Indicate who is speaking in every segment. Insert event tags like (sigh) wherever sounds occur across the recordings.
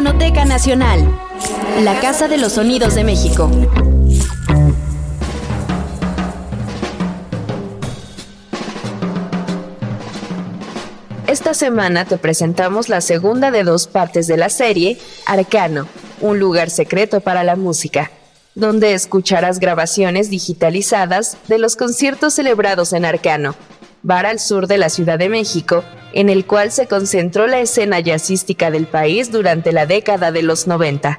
Speaker 1: Nacional, la Casa de los Sonidos de México. Esta semana te presentamos la segunda de dos partes de la serie, Arcano, un lugar secreto para la música, donde escucharás grabaciones digitalizadas de los conciertos celebrados en Arcano, bar al sur de la Ciudad de México, en el cual se concentró la escena jazzística del país durante la década de los 90.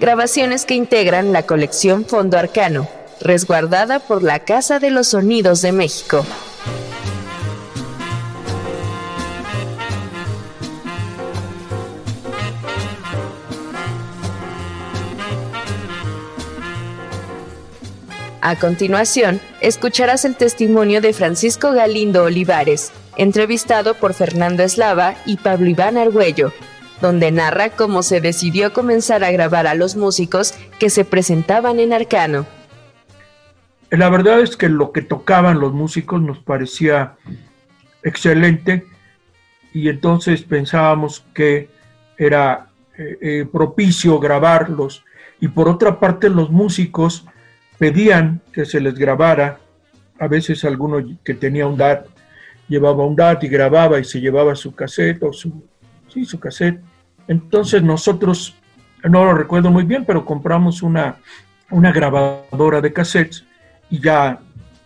Speaker 1: Grabaciones que integran la colección Fondo Arcano, resguardada por la Casa de los Sonidos de México. A continuación, escucharás el testimonio de Francisco Galindo Olivares, entrevistado por Fernando Eslava y Pablo Iván Argüello, donde narra cómo se decidió comenzar a grabar a los músicos que se presentaban en Arcano.
Speaker 2: La verdad es que lo que tocaban los músicos nos parecía excelente y entonces pensábamos que era eh, eh, propicio grabarlos y por otra parte los músicos pedían que se les grabara, a veces alguno que tenía un DAT llevaba un DAT y grababa y se llevaba su cassette o su, sí, su cassette. Entonces nosotros, no lo recuerdo muy bien, pero compramos una, una grabadora de cassettes y ya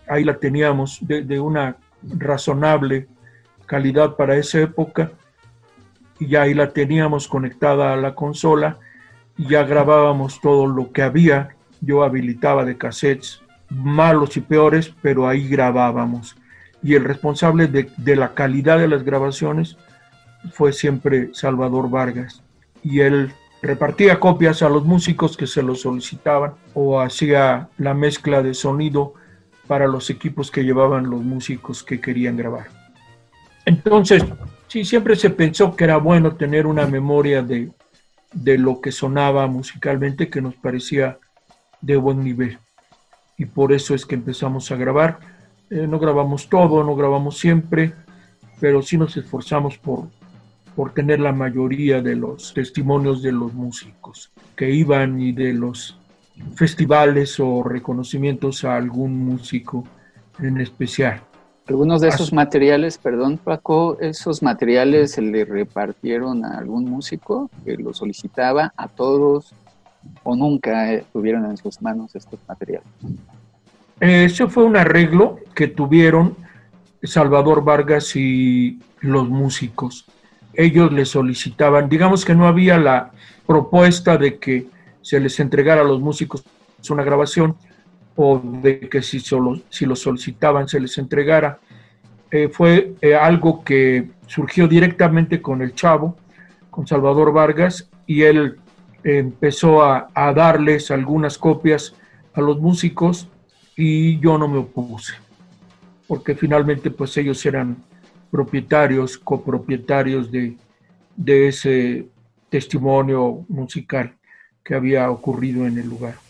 Speaker 2: ahí la teníamos de, de una razonable calidad para esa época. Y ya ahí la teníamos conectada a la consola y ya grabábamos todo lo que había yo habilitaba de cassettes malos y peores, pero ahí grabábamos. Y el responsable de, la calidad de las grabaciones fue siempre Salvador Vargas. Y él repartía copias a los músicos que se lo solicitaban o hacía la mezcla de sonido para los equipos que llevaban los músicos que querían grabar. Entonces, sí, siempre se pensó que era bueno tener una memoria de, de lo que sonaba musicalmente que nos parecía de buen nivel. Y por eso es que empezamos a grabar. Eh, no grabamos todo, no grabamos siempre, pero sí nos esforzamos por, por tener la mayoría de los testimonios de los músicos que iban y de los festivales o reconocimientos a algún músico en especial.
Speaker 3: Algunos de esos materiales, perdón Paco, esos materiales se le repartieron a algún músico que lo solicitaba a todos o nunca eh, tuvieron en sus manos estos materiales?
Speaker 2: Ese fue un arreglo que tuvieron Salvador Vargas y los músicos. Ellos le solicitaban, digamos que no había la propuesta de que se les entregara a los músicos una grabación o de que si, solo, si lo solicitaban se les entregara. Eh, fue eh, algo que surgió directamente con el Chavo, con Salvador Vargas, y él empezó a, darles algunas copias a los músicos y yo no me opuse, porque finalmente pues ellos eran propietarios, copropietarios de, de ese testimonio musical que había ocurrido en el lugar.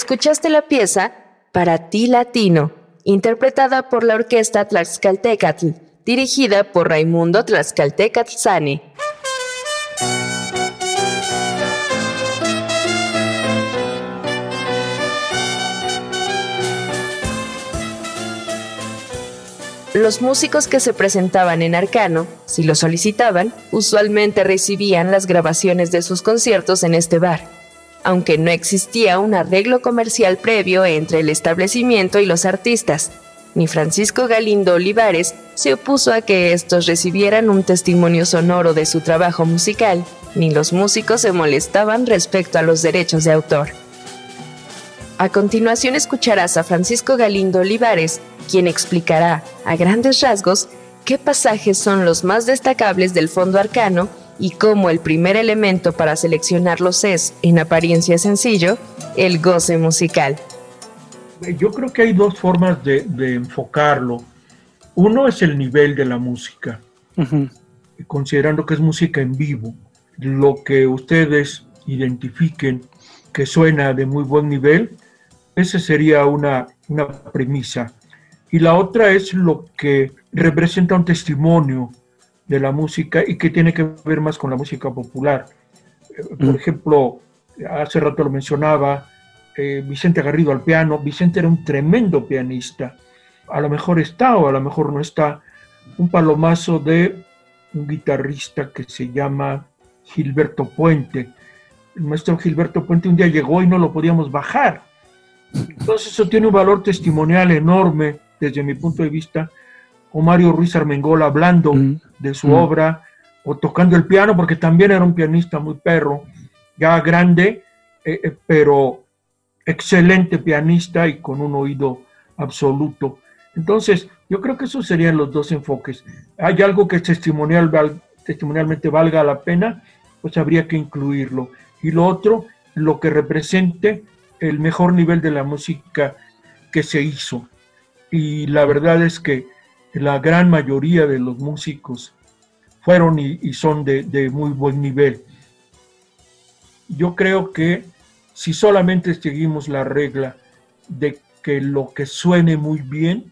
Speaker 1: Escuchaste la pieza Para ti Latino, interpretada por la orquesta Tlaxcaltecatl, dirigida por Raimundo Tlaxcaltecatl Sane. Los músicos que se presentaban en Arcano, si lo solicitaban, usualmente recibían las grabaciones de sus conciertos en este bar aunque no existía un arreglo comercial previo entre el establecimiento y los artistas. Ni Francisco Galindo Olivares se opuso a que estos recibieran un testimonio sonoro de su trabajo musical, ni los músicos se molestaban respecto a los derechos de autor. A continuación escucharás a Francisco Galindo Olivares, quien explicará, a grandes rasgos, qué pasajes son los más destacables del fondo arcano y como el primer elemento para seleccionarlos es, en apariencia sencillo, el goce musical.
Speaker 2: Yo creo que hay dos formas de, enfocarlo. Uno es el nivel de la música, considerando que es música en vivo. Lo que ustedes identifiquen que suena de muy buen nivel, esa sería una, una premisa. Y la otra es lo que representa un testimonio de la música y que tiene que ver más con la música popular. Eh, por mm. ejemplo, hace rato lo mencionaba, eh, Vicente Garrido al piano. Vicente era un tremendo pianista. A lo mejor está o a lo mejor no está. Un palomazo de un guitarrista que se llama Gilberto Puente. El maestro Gilberto Puente un día llegó y no lo podíamos bajar. (laughs) Entonces eso tiene un valor testimonial enorme desde mi punto de vista o Mario Ruiz Armengol hablando mm. de su mm. obra, o tocando el piano, porque también era un pianista muy perro, ya grande, eh, eh, pero excelente pianista y con un oído absoluto. Entonces, yo creo que esos serían los dos enfoques. Hay algo que testimonial, testimonialmente valga la pena, pues habría que incluirlo. Y lo otro, lo que represente el mejor nivel de la música que se hizo. Y la verdad es que la gran mayoría de los músicos fueron y, son de, muy buen nivel. Yo creo que si solamente seguimos la regla de que lo que suene muy bien,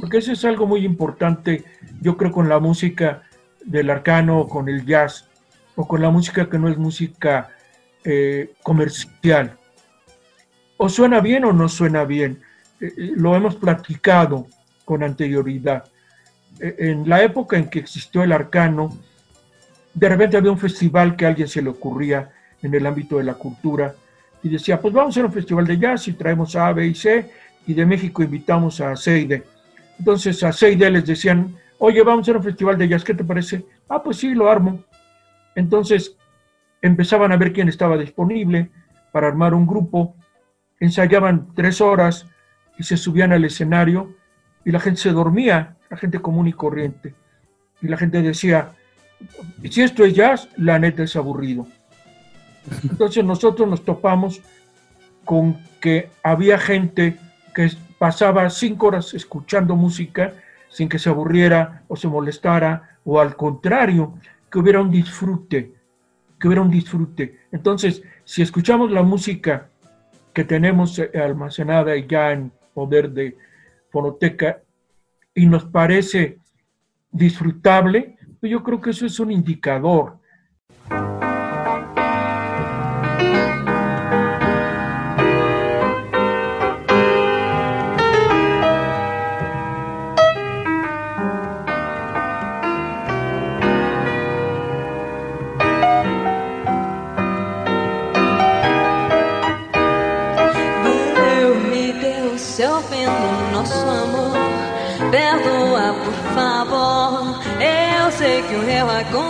Speaker 2: porque eso es algo muy importante, yo creo, con la música del arcano, o con el jazz, o con la música que no es música eh, comercial. O suena bien o no suena bien. Eh, eh, lo hemos platicado con anterioridad. en la época en que existió el arcano, de repente había un festival que a alguien se le ocurría en el ámbito de la cultura y decía, pues vamos a hacer un festival de jazz y traemos a A, B y C y de México invitamos a Seide. Entonces a Seide les decían, oye, vamos a hacer un festival de jazz, ¿qué te parece? Ah, pues sí, lo armo. Entonces empezaban a ver quién estaba disponible para armar un grupo, ensayaban tres horas y se subían al escenario y la gente se dormía, la gente común y corriente. Y la gente decía, si esto es jazz, la neta es aburrido. Entonces nosotros nos topamos con que había gente que pasaba cinco horas escuchando música sin que se aburriera o se molestara, o al contrario, que hubiera un disfrute, que hubiera un disfrute. Entonces, si escuchamos la música que tenemos eh, almacenada ya en poder de fonoteca y nos parece disfrutable, pues yo creo que eso es un indicador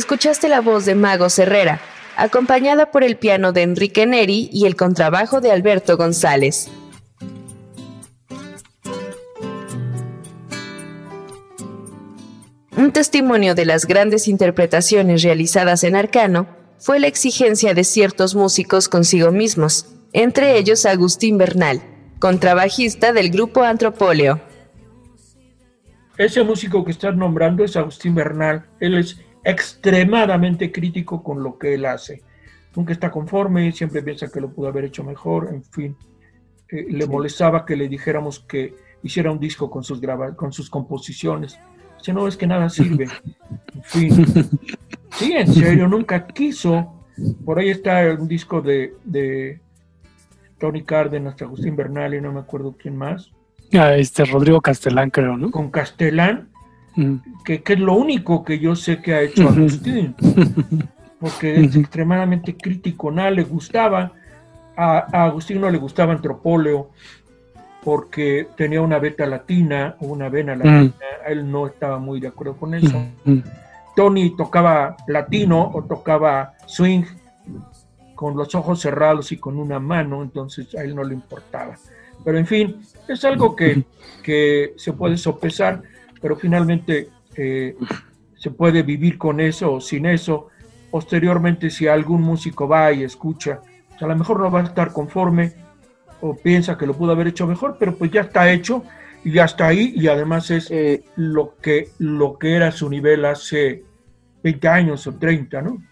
Speaker 1: escuchaste la voz de Mago Herrera, acompañada por el piano de Enrique Neri y el contrabajo de Alberto González. Un testimonio de las grandes interpretaciones realizadas en Arcano fue la exigencia de ciertos músicos consigo mismos, entre ellos Agustín Bernal, contrabajista del grupo Antropóleo.
Speaker 2: Ese músico que estás nombrando es Agustín Bernal. Él es extremadamente crítico con lo que él hace. Nunca está conforme, siempre piensa que lo pudo haber hecho mejor, en fin. Eh, le molestaba que le dijéramos que hiciera un disco con sus, con sus composiciones. Dice, no, es que nada sirve. En fin. (laughs) Sí, en serio, nunca quiso. Por ahí está un disco de, de Tony Cárdenas, Agustín Bernal y no me acuerdo quién más.
Speaker 4: Ah, este Rodrigo Castelán, creo, ¿no?
Speaker 2: Con Castelán, mm. que, es lo único que yo sé que ha hecho Agustín. Porque es extremadamente crítico, nada le gustaba. A, a Agustín no le gustaba Antropóleo porque tenía una beta latina o una vena latina, él no estaba muy de acuerdo con eso. Tony tocaba latino o tocaba swing con los ojos cerrados y con una mano, entonces a él no le importaba. Pero en fin, es algo que, que se puede sopesar, pero finalmente eh, se puede vivir con eso o sin eso. Posteriormente, si algún músico va y escucha, a lo mejor no va a estar conforme, o piensa que lo pudo haber hecho mejor, pero pues ya está hecho y ya está ahí y además es eh, lo, que, lo que era su nivel hace 20 años o 30, ¿no?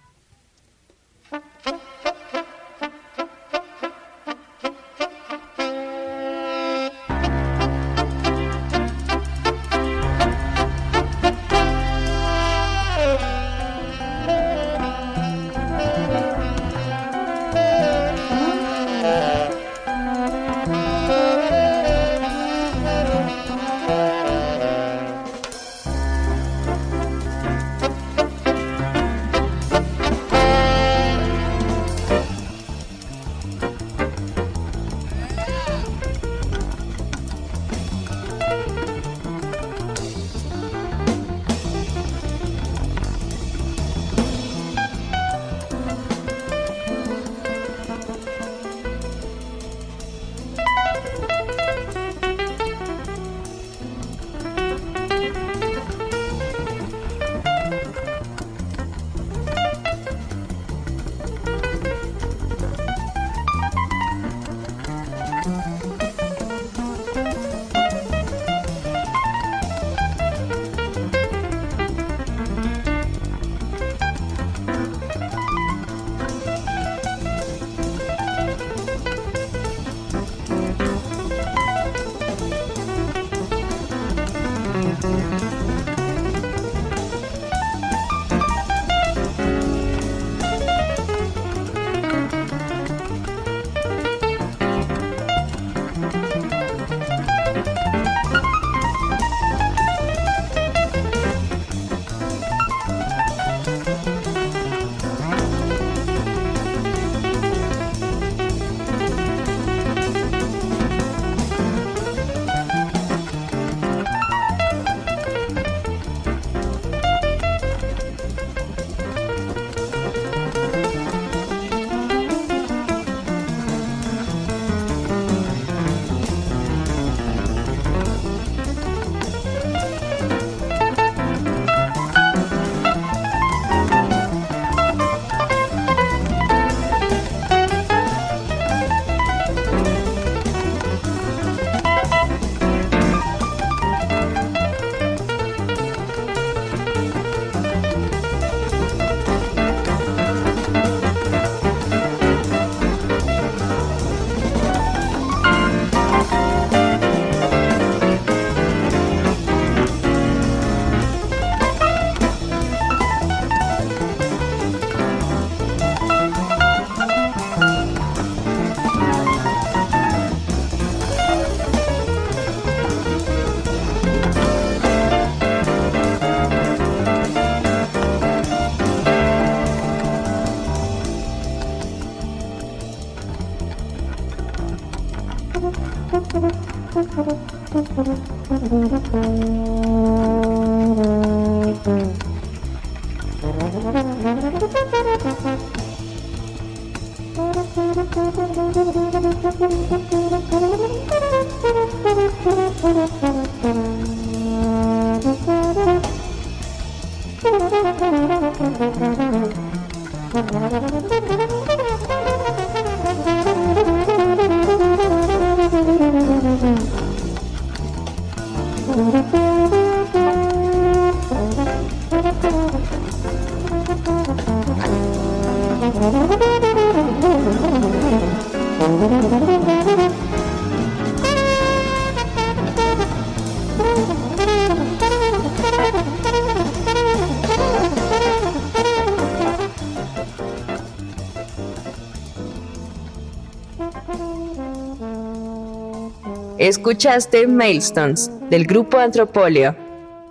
Speaker 1: Escuchaste Mailstones del grupo Antropolio.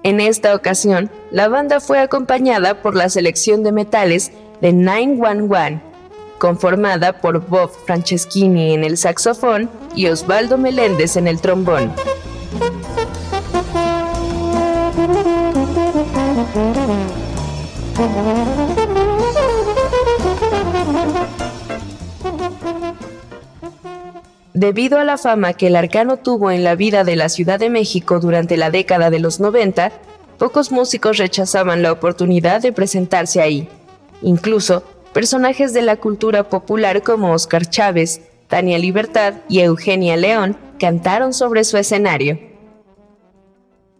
Speaker 1: En esta ocasión, la banda fue acompañada por la selección de metales de 911, conformada por Bob Franceschini en el saxofón y Osvaldo Meléndez en el trombón. Debido a la fama que el arcano tuvo en la vida de la Ciudad de México durante la década de los 90, pocos músicos rechazaban la oportunidad de presentarse ahí. Incluso, personajes de la cultura popular como Oscar Chávez, Tania Libertad y Eugenia León cantaron sobre su escenario.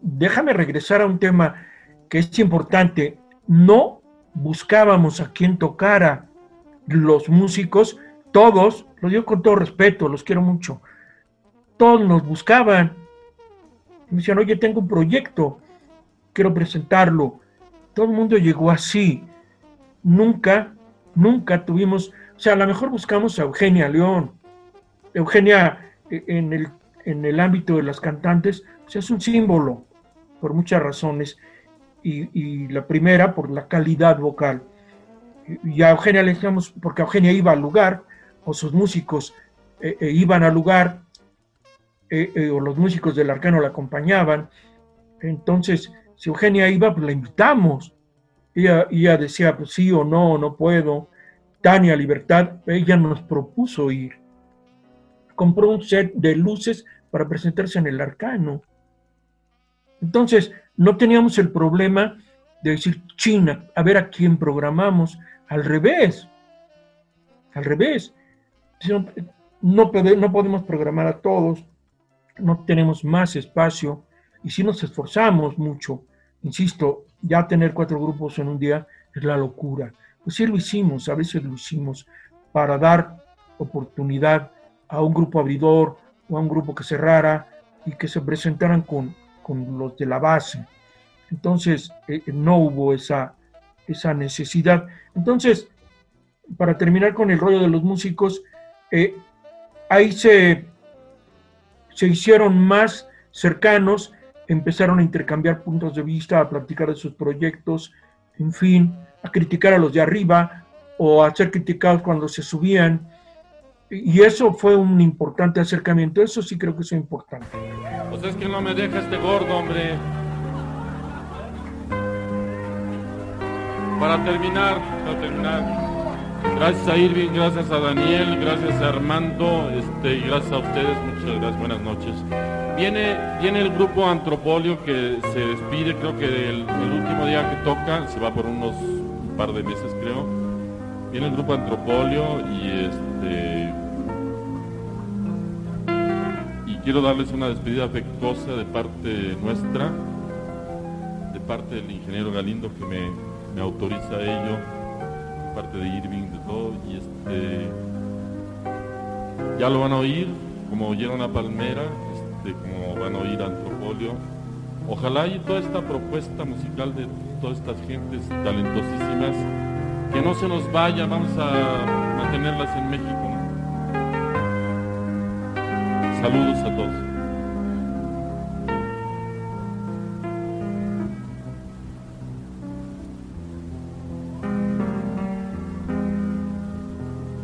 Speaker 2: Déjame regresar a un tema que es importante. No buscábamos a quien tocara. Los músicos, todos lo digo con todo respeto, los quiero mucho. Todos nos buscaban. Me decían, oye, tengo un proyecto, quiero presentarlo. Todo el mundo llegó así. Nunca, nunca tuvimos, o sea, a lo mejor buscamos a Eugenia León. Eugenia eh, en el, en el ámbito de las cantantes, pues es un símbolo, por muchas razones. Y, y, la primera, por la calidad vocal. Y a Eugenia le decíamos, porque Eugenia iba al lugar, o sus músicos eh, eh, iban al lugar, eh, o los músicos del arcano la acompañaban. Entonces, si Eugenia iba, pues la invitamos. Ella, ella decía, pues sí o no, no puedo. Tania Libertad, ella nos propuso ir. Compró un set de luces para presentarse en el arcano. Entonces, no teníamos el problema de decir, China, a ver a quién programamos. Al revés, al revés no, no podemos programar a todos, no tenemos más espacio y si nos esforzamos mucho, insisto, ya tener cuatro grupos en un día es la locura. Pues sí lo hicimos, a veces lo hicimos para dar oportunidad a un grupo abridor o a un grupo que cerrara y que se presentaran con, con los de la base. Entonces, eh, no hubo esa, esa necesidad. Entonces, para terminar con el rollo de los músicos, eh, ahí se, se hicieron más cercanos, empezaron a intercambiar puntos de vista, a platicar de sus proyectos, en fin, a criticar a los de arriba o a ser criticados cuando se subían. Y eso fue un importante acercamiento, eso sí creo que es importante.
Speaker 5: Pues es que no me deja este gordo, hombre. Para terminar, para terminar, Gracias a Irving, gracias a Daniel, gracias a Armando, este, gracias a ustedes, muchas gracias, buenas noches. Viene, viene el grupo Antropolio que se despide, creo que el, último día que toca, se va por unos un par de meses creo. Viene el grupo Antropolio y este y quiero darles una despedida afectuosa de parte nuestra, de parte del ingeniero Galindo que me, me autoriza a ello parte de Irving, de todo, y este ya lo van a oír, como oyeron a Palmera, este, como van a oír a Antropolio. Ojalá y toda esta propuesta musical de todas estas gentes talentosísimas, que no se nos vaya, vamos a mantenerlas en México. Saludos a todos.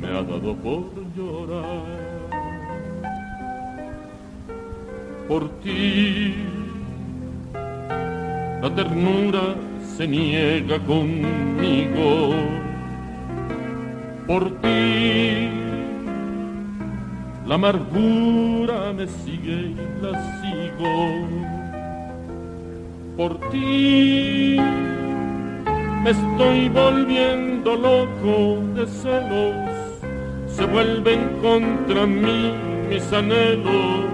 Speaker 5: me ha dado por llorar. Por ti, la ternura se niega conmigo. Por ti, la amargura me sigue y la sigo. Por ti, me estoy volviendo loco de celos. Se vuelven contra mí mis anhelos,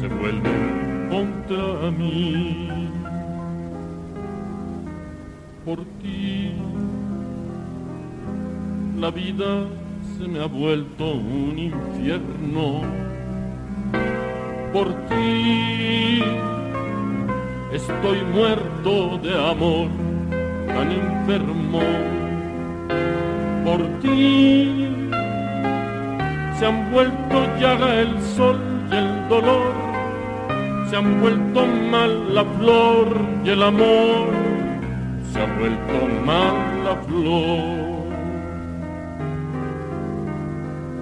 Speaker 5: se vuelven contra mí por ti. La vida se me ha vuelto un infierno por ti. Estoy muerto de amor, tan enfermo por ti. Se han vuelto llaga el sol y el dolor, se han vuelto mal la flor y el amor se ha vuelto mal la flor.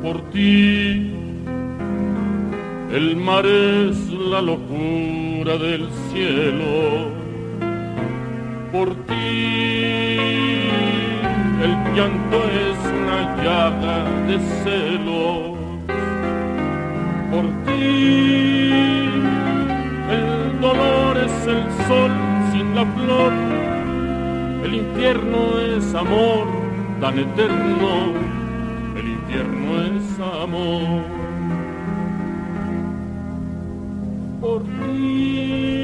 Speaker 5: Por ti, el mar es la locura del cielo. Por ti, el llanto es una llaga de celos. Por ti, el dolor es el sol sin la flor el infierno es amor tan eterno, el infierno es amor. Por ti,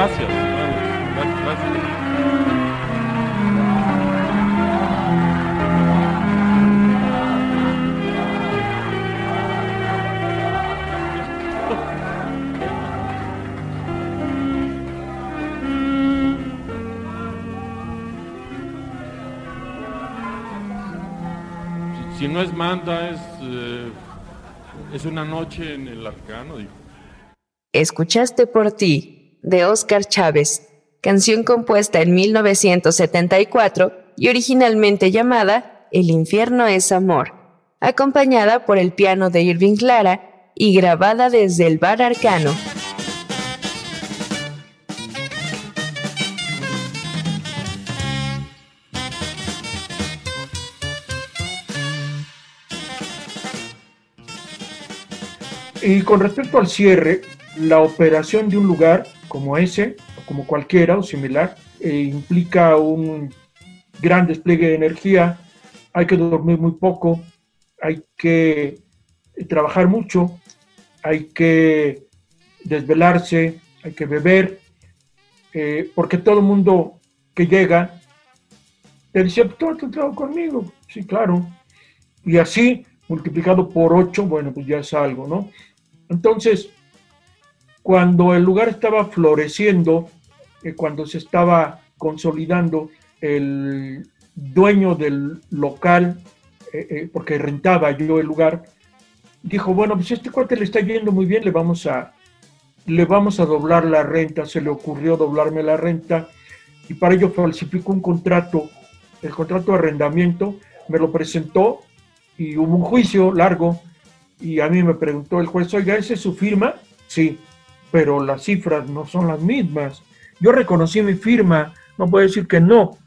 Speaker 5: Gracias, si no es manda, es, eh, es una noche en el arcano, dijo.
Speaker 1: Escuchaste por ti, de Oscar Chávez, canción compuesta en 1974 y originalmente llamada El infierno es amor, acompañada por el piano de Irving Clara y grabada desde el bar Arcano.
Speaker 2: Y con respecto al cierre, la operación de un lugar como ese, o como cualquiera o similar, eh, implica un gran despliegue de energía, hay que dormir muy poco, hay que trabajar mucho, hay que desvelarse, hay que beber, eh, porque todo el mundo que llega te dice, tú has entrado conmigo, sí, claro, y así multiplicado por 8, bueno, pues ya es algo, ¿no? Entonces, cuando el lugar estaba floreciendo, eh, cuando se estaba consolidando, el dueño del local, eh, eh, porque rentaba yo el lugar, dijo, bueno, pues este cuate le está yendo muy bien, le vamos a, le vamos a doblar la renta, se le ocurrió doblarme la renta, y para ello falsificó un contrato, el contrato de arrendamiento, me lo presentó y hubo un juicio largo y a mí me preguntó el juez, oiga, ¿esa es su firma? Sí, pero las cifras no son las mismas. Yo reconocí mi firma, no puedo decir que no,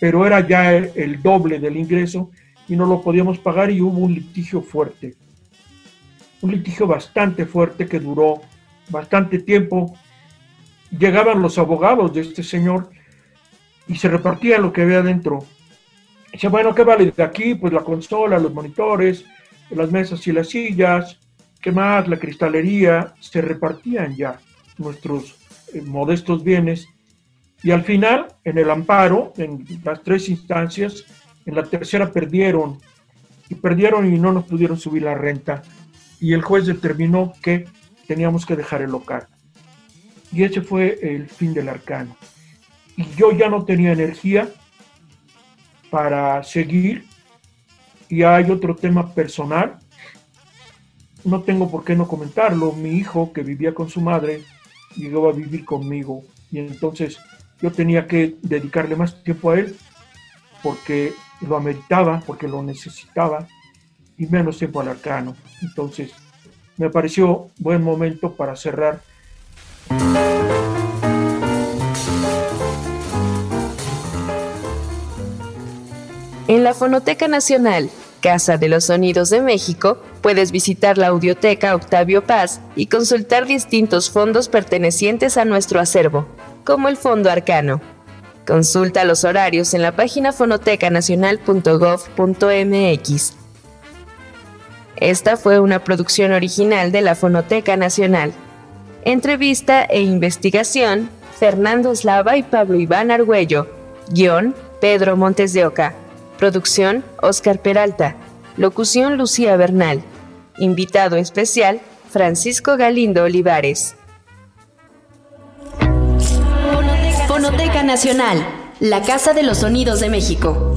Speaker 2: pero era ya el, doble del ingreso y no lo podíamos pagar y hubo un litigio fuerte. Un litigio bastante fuerte que duró bastante tiempo llegaban los abogados de este señor y se repartía lo que había dentro. Dice, bueno, ¿qué vale de aquí? Pues la consola, los monitores, las mesas y las sillas, ¿qué más? La cristalería, se repartían ya nuestros eh, modestos bienes. Y al final, en el amparo, en las tres instancias, en la tercera perdieron, y perdieron y no nos pudieron subir la renta. Y el juez determinó que teníamos que dejar el local. Y ese fue el fin del arcano. Y yo ya no tenía energía para seguir. Y hay otro tema personal. No tengo por qué no comentarlo. Mi hijo, que vivía con su madre, llegó a vivir conmigo. Y entonces yo tenía que dedicarle más tiempo a él porque lo ameritaba, porque lo necesitaba, y menos tiempo al arcano. Entonces, me pareció buen momento para cerrar.
Speaker 1: En la Fonoteca Nacional, Casa de los Sonidos de México, puedes visitar la Audioteca Octavio Paz y consultar distintos fondos pertenecientes a nuestro acervo, como el Fondo Arcano. Consulta los horarios en la página fonotecanacional.gov.mx. Esta fue una producción original de la Fonoteca Nacional. Entrevista e investigación, Fernando Slava y Pablo Iván Argüello. Guión, Pedro Montes de Oca. Producción, Oscar Peralta. Locución, Lucía Bernal. Invitado especial, Francisco Galindo Olivares.
Speaker 6: Fonoteca Nacional, la Casa de los Sonidos de México.